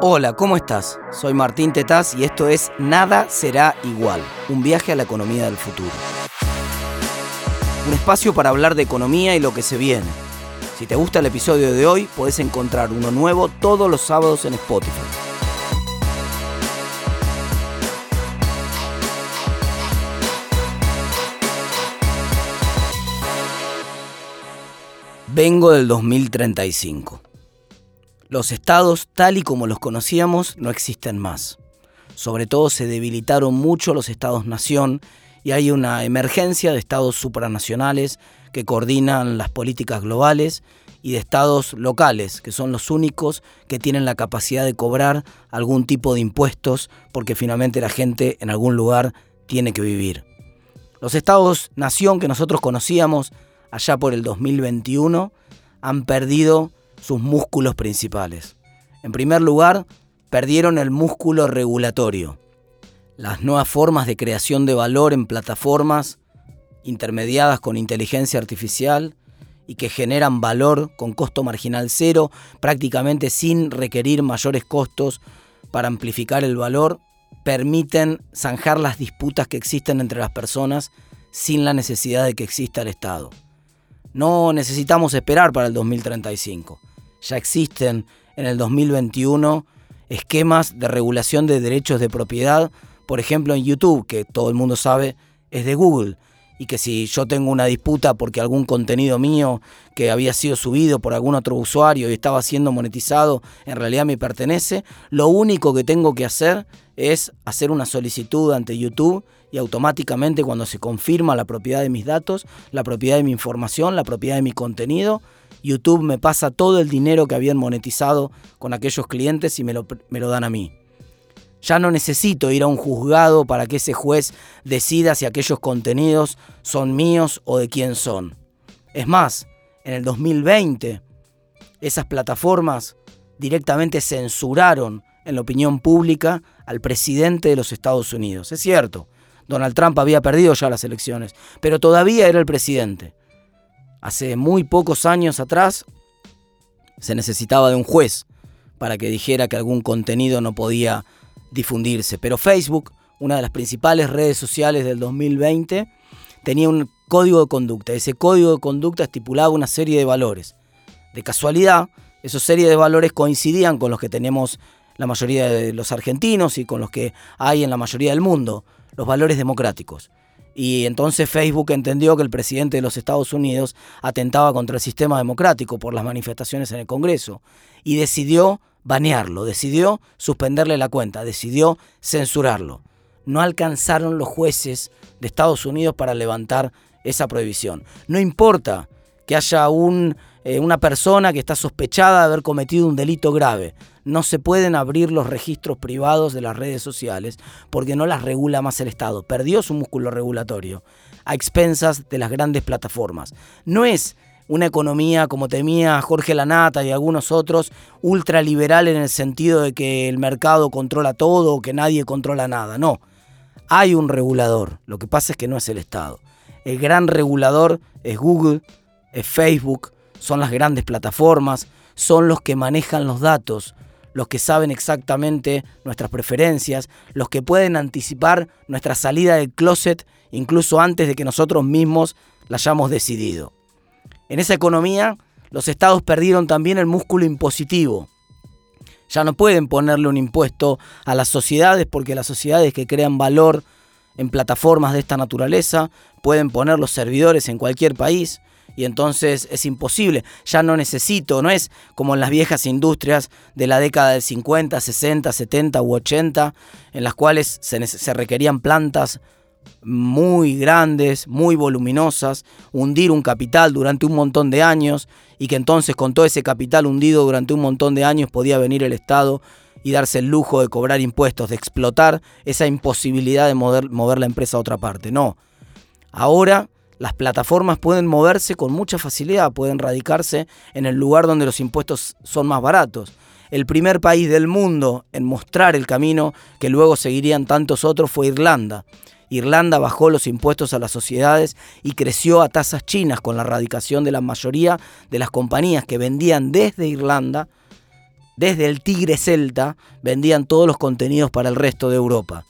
Hola, ¿cómo estás? Soy Martín Tetaz y esto es Nada será igual, un viaje a la economía del futuro. Un espacio para hablar de economía y lo que se viene. Si te gusta el episodio de hoy, puedes encontrar uno nuevo todos los sábados en Spotify. Vengo del 2035. Los estados, tal y como los conocíamos, no existen más. Sobre todo se debilitaron mucho los estados-nación y hay una emergencia de estados supranacionales que coordinan las políticas globales y de estados locales, que son los únicos que tienen la capacidad de cobrar algún tipo de impuestos porque finalmente la gente en algún lugar tiene que vivir. Los estados-nación que nosotros conocíamos allá por el 2021 han perdido sus músculos principales. En primer lugar, perdieron el músculo regulatorio. Las nuevas formas de creación de valor en plataformas intermediadas con inteligencia artificial y que generan valor con costo marginal cero, prácticamente sin requerir mayores costos para amplificar el valor, permiten zanjar las disputas que existen entre las personas sin la necesidad de que exista el Estado. No necesitamos esperar para el 2035 ya existen en el 2021 esquemas de regulación de derechos de propiedad, por ejemplo en YouTube, que todo el mundo sabe es de Google, y que si yo tengo una disputa porque algún contenido mío que había sido subido por algún otro usuario y estaba siendo monetizado, en realidad me pertenece, lo único que tengo que hacer es hacer una solicitud ante YouTube y automáticamente cuando se confirma la propiedad de mis datos, la propiedad de mi información, la propiedad de mi contenido, YouTube me pasa todo el dinero que habían monetizado con aquellos clientes y me lo, me lo dan a mí. Ya no necesito ir a un juzgado para que ese juez decida si aquellos contenidos son míos o de quién son. Es más, en el 2020 esas plataformas directamente censuraron en la opinión pública al presidente de los Estados Unidos. Es cierto, Donald Trump había perdido ya las elecciones, pero todavía era el presidente. Hace muy pocos años atrás se necesitaba de un juez para que dijera que algún contenido no podía difundirse. Pero Facebook, una de las principales redes sociales del 2020, tenía un código de conducta. Ese código de conducta estipulaba una serie de valores. De casualidad, esos serie de valores coincidían con los que tenemos la mayoría de los argentinos y con los que hay en la mayoría del mundo, los valores democráticos. Y entonces Facebook entendió que el presidente de los Estados Unidos atentaba contra el sistema democrático por las manifestaciones en el Congreso y decidió banearlo, decidió suspenderle la cuenta, decidió censurarlo. No alcanzaron los jueces de Estados Unidos para levantar esa prohibición. No importa que haya eh, una persona que está sospechada de haber cometido un delito grave no se pueden abrir los registros privados de las redes sociales porque no las regula más el Estado. Perdió su músculo regulatorio a expensas de las grandes plataformas. No es una economía como temía Jorge Lanata y algunos otros, ultraliberal en el sentido de que el mercado controla todo o que nadie controla nada. No, hay un regulador, lo que pasa es que no es el Estado. El gran regulador es Google, Facebook, son las grandes plataformas, son los que manejan los datos, los que saben exactamente nuestras preferencias, los que pueden anticipar nuestra salida del closet incluso antes de que nosotros mismos la hayamos decidido. En esa economía, los estados perdieron también el músculo impositivo. Ya no pueden ponerle un impuesto a las sociedades porque las sociedades que crean valor en plataformas de esta naturaleza pueden poner los servidores en cualquier país y entonces es imposible. Ya no necesito, no es como en las viejas industrias de la década del 50, 60, 70 u 80, en las cuales se, se requerían plantas muy grandes, muy voluminosas, hundir un capital durante un montón de años y que entonces con todo ese capital hundido durante un montón de años podía venir el Estado y darse el lujo de cobrar impuestos, de explotar esa imposibilidad de mover, mover la empresa a otra parte. No. Ahora las plataformas pueden moverse con mucha facilidad, pueden radicarse en el lugar donde los impuestos son más baratos. El primer país del mundo en mostrar el camino que luego seguirían tantos otros fue Irlanda. Irlanda bajó los impuestos a las sociedades y creció a tasas chinas con la radicación de la mayoría de las compañías que vendían desde Irlanda desde el Tigre Celta vendían todos los contenidos para el resto de Europa.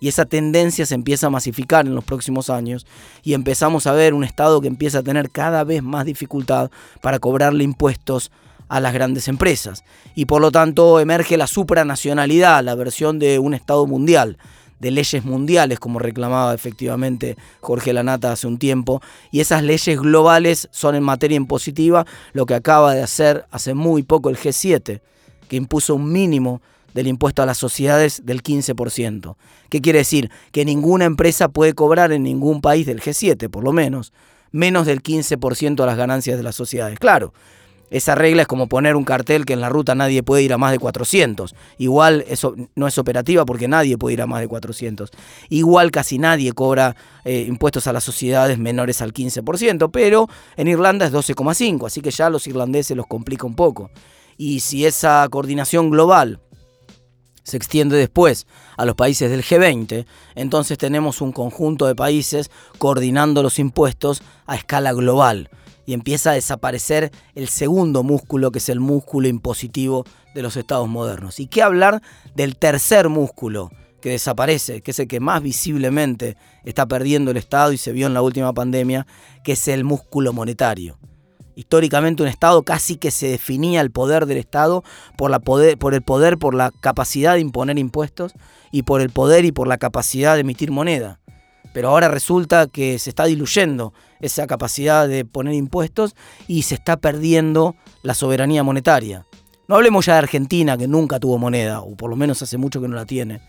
Y esa tendencia se empieza a masificar en los próximos años y empezamos a ver un Estado que empieza a tener cada vez más dificultad para cobrarle impuestos a las grandes empresas. Y por lo tanto emerge la supranacionalidad, la versión de un Estado mundial, de leyes mundiales, como reclamaba efectivamente Jorge Lanata hace un tiempo. Y esas leyes globales son en materia impositiva lo que acaba de hacer hace muy poco el G7, que impuso un mínimo del impuesto a las sociedades del 15%. ¿Qué quiere decir? Que ninguna empresa puede cobrar en ningún país del G7, por lo menos, menos del 15% a las ganancias de las sociedades. Claro, esa regla es como poner un cartel que en la ruta nadie puede ir a más de 400. Igual eso no es operativa porque nadie puede ir a más de 400. Igual casi nadie cobra eh, impuestos a las sociedades menores al 15%, pero en Irlanda es 12,5, así que ya a los irlandeses los complica un poco. Y si esa coordinación global se extiende después a los países del G20, entonces tenemos un conjunto de países coordinando los impuestos a escala global y empieza a desaparecer el segundo músculo que es el músculo impositivo de los estados modernos. ¿Y qué hablar del tercer músculo que desaparece, que es el que más visiblemente está perdiendo el Estado y se vio en la última pandemia, que es el músculo monetario? Históricamente un Estado casi que se definía el poder del Estado por, la poder, por el poder, por la capacidad de imponer impuestos y por el poder y por la capacidad de emitir moneda. Pero ahora resulta que se está diluyendo esa capacidad de poner impuestos y se está perdiendo la soberanía monetaria. No hablemos ya de Argentina, que nunca tuvo moneda, o por lo menos hace mucho que no la tiene.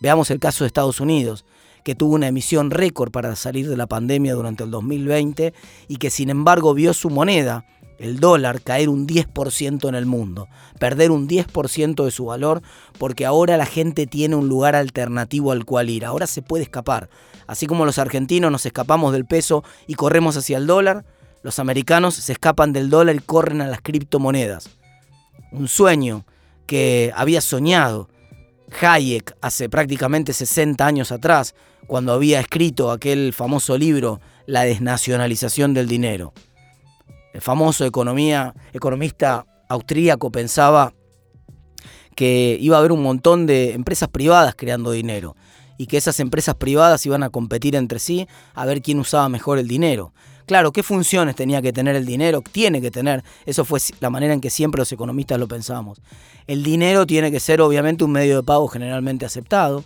Veamos el caso de Estados Unidos que tuvo una emisión récord para salir de la pandemia durante el 2020 y que sin embargo vio su moneda, el dólar, caer un 10% en el mundo, perder un 10% de su valor porque ahora la gente tiene un lugar alternativo al cual ir, ahora se puede escapar. Así como los argentinos nos escapamos del peso y corremos hacia el dólar, los americanos se escapan del dólar y corren a las criptomonedas. Un sueño que había soñado Hayek hace prácticamente 60 años atrás, cuando había escrito aquel famoso libro La desnacionalización del dinero. El famoso economía, economista austríaco pensaba que iba a haber un montón de empresas privadas creando dinero y que esas empresas privadas iban a competir entre sí a ver quién usaba mejor el dinero. Claro, ¿qué funciones tenía que tener el dinero? Tiene que tener. Eso fue la manera en que siempre los economistas lo pensamos. El dinero tiene que ser obviamente un medio de pago generalmente aceptado,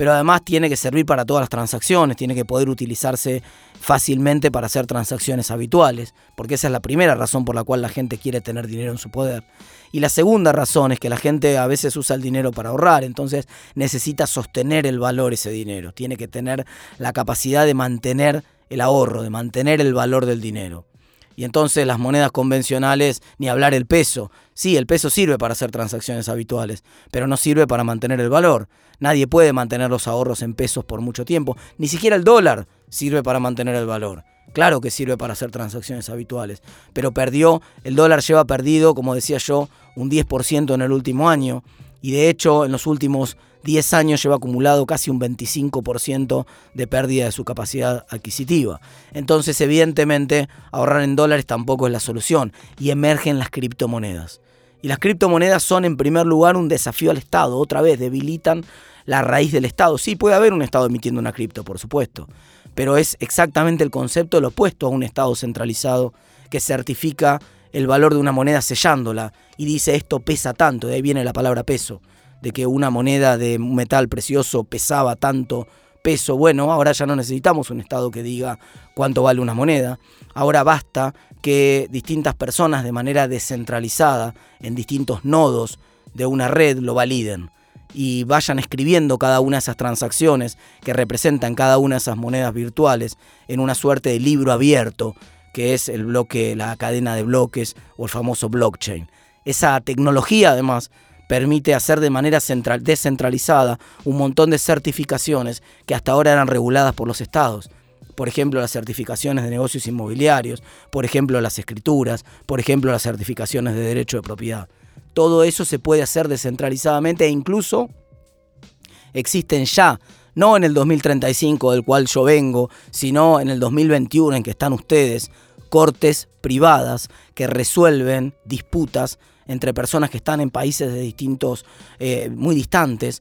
pero además tiene que servir para todas las transacciones, tiene que poder utilizarse fácilmente para hacer transacciones habituales, porque esa es la primera razón por la cual la gente quiere tener dinero en su poder. Y la segunda razón es que la gente a veces usa el dinero para ahorrar, entonces necesita sostener el valor ese dinero, tiene que tener la capacidad de mantener el ahorro, de mantener el valor del dinero. Y entonces las monedas convencionales, ni hablar el peso. Sí, el peso sirve para hacer transacciones habituales, pero no sirve para mantener el valor. Nadie puede mantener los ahorros en pesos por mucho tiempo. Ni siquiera el dólar sirve para mantener el valor. Claro que sirve para hacer transacciones habituales, pero perdió, el dólar lleva perdido, como decía yo, un 10% en el último año. Y de hecho, en los últimos 10 años lleva acumulado casi un 25% de pérdida de su capacidad adquisitiva. Entonces, evidentemente, ahorrar en dólares tampoco es la solución y emergen las criptomonedas. Y las criptomonedas son en primer lugar un desafío al Estado, otra vez debilitan la raíz del Estado. Sí, puede haber un Estado emitiendo una cripto, por supuesto, pero es exactamente el concepto lo opuesto a un Estado centralizado que certifica el valor de una moneda sellándola y dice esto pesa tanto, de ahí viene la palabra peso de que una moneda de metal precioso pesaba tanto peso. Bueno, ahora ya no necesitamos un Estado que diga cuánto vale una moneda. Ahora basta que distintas personas de manera descentralizada en distintos nodos de una red lo validen y vayan escribiendo cada una de esas transacciones que representan cada una de esas monedas virtuales en una suerte de libro abierto que es el bloque, la cadena de bloques o el famoso blockchain. Esa tecnología además permite hacer de manera central, descentralizada un montón de certificaciones que hasta ahora eran reguladas por los estados. Por ejemplo, las certificaciones de negocios inmobiliarios, por ejemplo, las escrituras, por ejemplo, las certificaciones de derecho de propiedad. Todo eso se puede hacer descentralizadamente e incluso existen ya, no en el 2035 del cual yo vengo, sino en el 2021 en que están ustedes, cortes privadas que resuelven disputas entre personas que están en países de distintos, eh, muy distantes.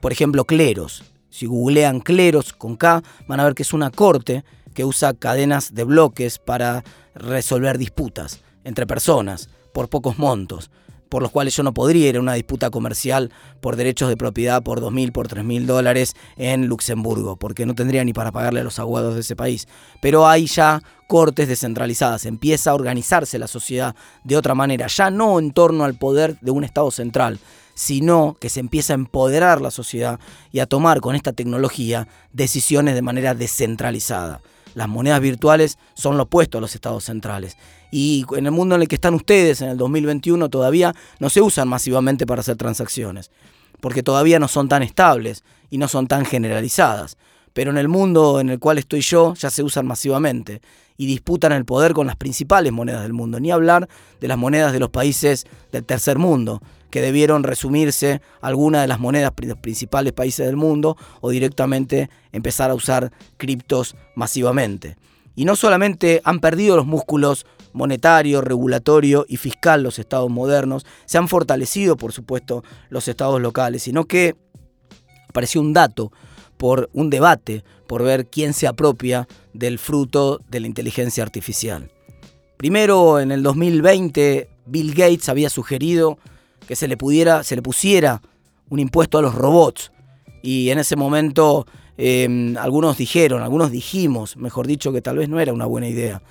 Por ejemplo, cleros. Si googlean cleros con K, van a ver que es una corte que usa cadenas de bloques para resolver disputas entre personas por pocos montos por los cuales yo no podría ir a una disputa comercial por derechos de propiedad por 2.000, por 3.000 dólares en Luxemburgo, porque no tendría ni para pagarle a los aguados de ese país. Pero hay ya cortes descentralizadas, empieza a organizarse la sociedad de otra manera, ya no en torno al poder de un Estado central, sino que se empieza a empoderar la sociedad y a tomar con esta tecnología decisiones de manera descentralizada. Las monedas virtuales son lo opuesto a los estados centrales. Y en el mundo en el que están ustedes, en el 2021, todavía no se usan masivamente para hacer transacciones, porque todavía no son tan estables y no son tan generalizadas. Pero en el mundo en el cual estoy yo ya se usan masivamente y disputan el poder con las principales monedas del mundo, ni hablar de las monedas de los países del tercer mundo, que debieron resumirse algunas de las monedas de los principales países del mundo o directamente empezar a usar criptos masivamente. Y no solamente han perdido los músculos monetario, regulatorio y fiscal los estados modernos, se han fortalecido por supuesto los estados locales, sino que apareció un dato por un debate por ver quién se apropia del fruto de la inteligencia artificial. Primero, en el 2020, Bill Gates había sugerido que se le pudiera, se le pusiera un impuesto a los robots. Y en ese momento em, algunos dijeron, algunos dijimos, mejor dicho, que tal vez no era una buena idea,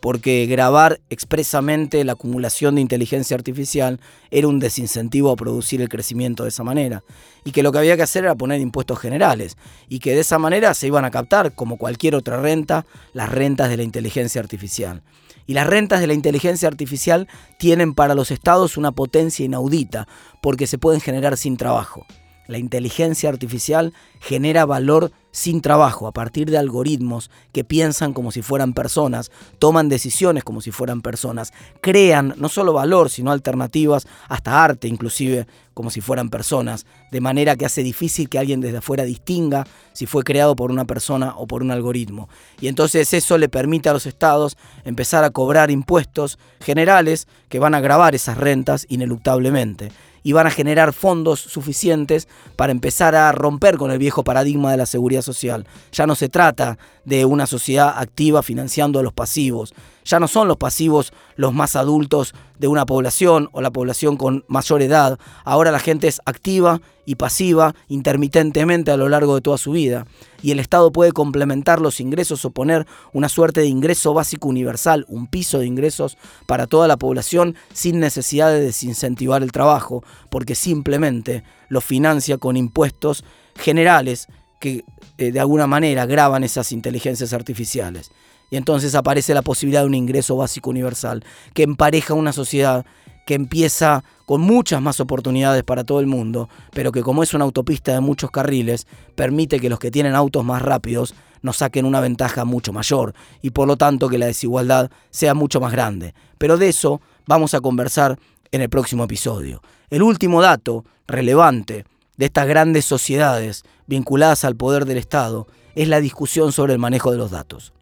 porque grabar expresamente la acumulación de inteligencia artificial era un desincentivo a producir el crecimiento de esa manera, y que lo que había que hacer era poner impuestos generales, y que de esa manera se iban a captar, como cualquier otra renta, las rentas de la inteligencia artificial. Y las rentas de la inteligencia artificial tienen para los estados una potencia inaudita, porque se pueden generar sin trabajo. La inteligencia artificial genera valor sin trabajo, a partir de algoritmos que piensan como si fueran personas, toman decisiones como si fueran personas, crean no solo valor, sino alternativas, hasta arte inclusive, como si fueran personas, de manera que hace difícil que alguien desde afuera distinga si fue creado por una persona o por un algoritmo. Y entonces eso le permite a los estados empezar a cobrar impuestos generales que van a grabar esas rentas ineluctablemente y van a generar fondos suficientes para empezar a romper con el viejo paradigma de la seguridad social. Ya no se trata de una sociedad activa financiando a los pasivos. Ya no son los pasivos los más adultos de una población o la población con mayor edad. Ahora la gente es activa y pasiva intermitentemente a lo largo de toda su vida. Y el Estado puede complementar los ingresos o poner una suerte de ingreso básico universal, un piso de ingresos para toda la población sin necesidad de desincentivar el trabajo, porque simplemente lo financia con impuestos generales que eh, de alguna manera graban esas inteligencias artificiales. Y entonces aparece la posibilidad de un ingreso básico universal que empareja una sociedad que empieza con muchas más oportunidades para todo el mundo, pero que como es una autopista de muchos carriles, permite que los que tienen autos más rápidos nos saquen una ventaja mucho mayor y por lo tanto que la desigualdad sea mucho más grande. Pero de eso vamos a conversar en el próximo episodio. El último dato relevante de estas grandes sociedades vinculadas al poder del Estado es la discusión sobre el manejo de los datos.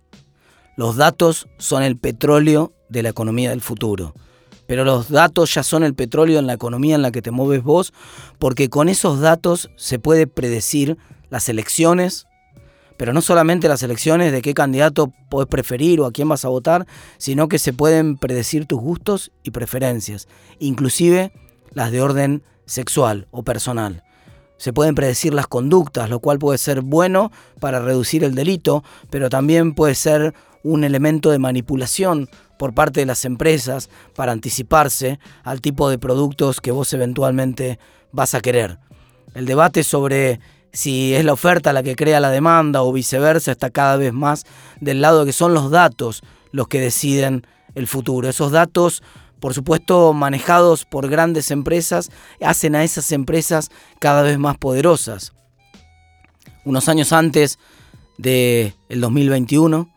Los datos son el petróleo de la economía del futuro. Pero los datos ya son el petróleo en la economía en la que te mueves vos, porque con esos datos se puede predecir las elecciones, pero no solamente las elecciones de qué candidato podés preferir o a quién vas a votar, sino que se pueden predecir tus gustos y preferencias, inclusive las de orden sexual o personal. Se pueden predecir las conductas, lo cual puede ser bueno para reducir el delito, pero también puede ser un elemento de manipulación por parte de las empresas para anticiparse al tipo de productos que vos eventualmente vas a querer. El debate sobre si es la oferta la que crea la demanda o viceversa está cada vez más del lado de que son los datos los que deciden el futuro. Esos datos, por supuesto, manejados por grandes empresas, hacen a esas empresas cada vez más poderosas. Unos años antes del 2021,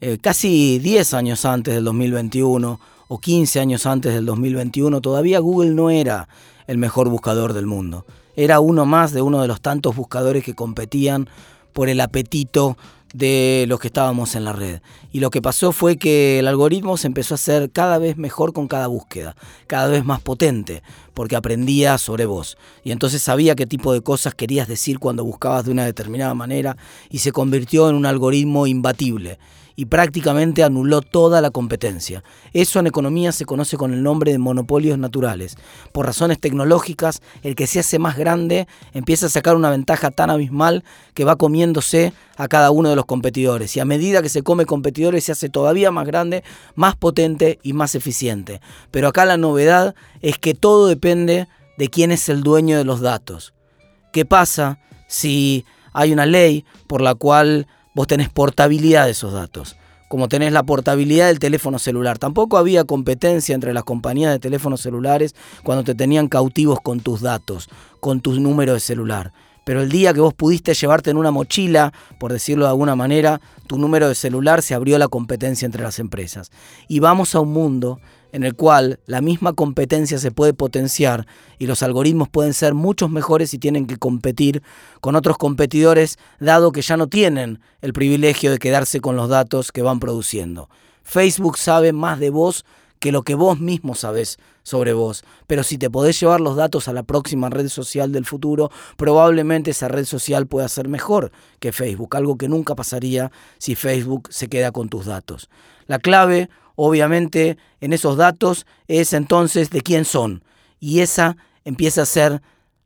eh, casi 10 años antes del 2021 o 15 años antes del 2021, todavía Google no era el mejor buscador del mundo. Era uno más de uno de los tantos buscadores que competían por el apetito de los que estábamos en la red. Y lo que pasó fue que el algoritmo se empezó a hacer cada vez mejor con cada búsqueda, cada vez más potente, porque aprendía sobre vos. Y entonces sabía qué tipo de cosas querías decir cuando buscabas de una determinada manera y se convirtió en un algoritmo imbatible y prácticamente anuló toda la competencia. Eso en economía se conoce con el nombre de monopolios naturales. Por razones tecnológicas, el que se hace más grande empieza a sacar una ventaja tan abismal que va comiéndose a cada uno de los competidores. Y a medida que se come competidores se hace todavía más grande, más potente y más eficiente. Pero acá la novedad es que todo depende de quién es el dueño de los datos. ¿Qué pasa si hay una ley por la cual vos tenés portabilidad de esos datos, como tenés la portabilidad del teléfono celular. Tampoco había competencia entre las compañías de teléfonos celulares cuando te tenían cautivos con tus datos, con tu número de celular. Pero el día que vos pudiste llevarte en una mochila, por decirlo de alguna manera, tu número de celular se abrió la competencia entre las empresas. Y vamos a un mundo en el cual la misma competencia se puede potenciar y los algoritmos pueden ser muchos mejores y tienen que competir con otros competidores, dado que ya no tienen el privilegio de quedarse con los datos que van produciendo. Facebook sabe más de vos que lo que vos mismo sabés sobre vos. Pero si te podés llevar los datos a la próxima red social del futuro, probablemente esa red social pueda ser mejor que Facebook, algo que nunca pasaría si Facebook se queda con tus datos. La clave obviamente en esos datos es entonces de quién son. Y esa empieza a ser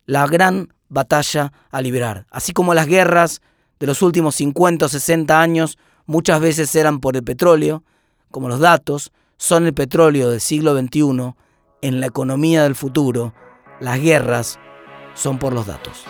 la gran batalla a liberar. Así como las guerras de los últimos 50 o 60 años muchas veces eran por el petróleo, como los datos son el petróleo del siglo XXI, en la economía del futuro, las guerras son por los datos.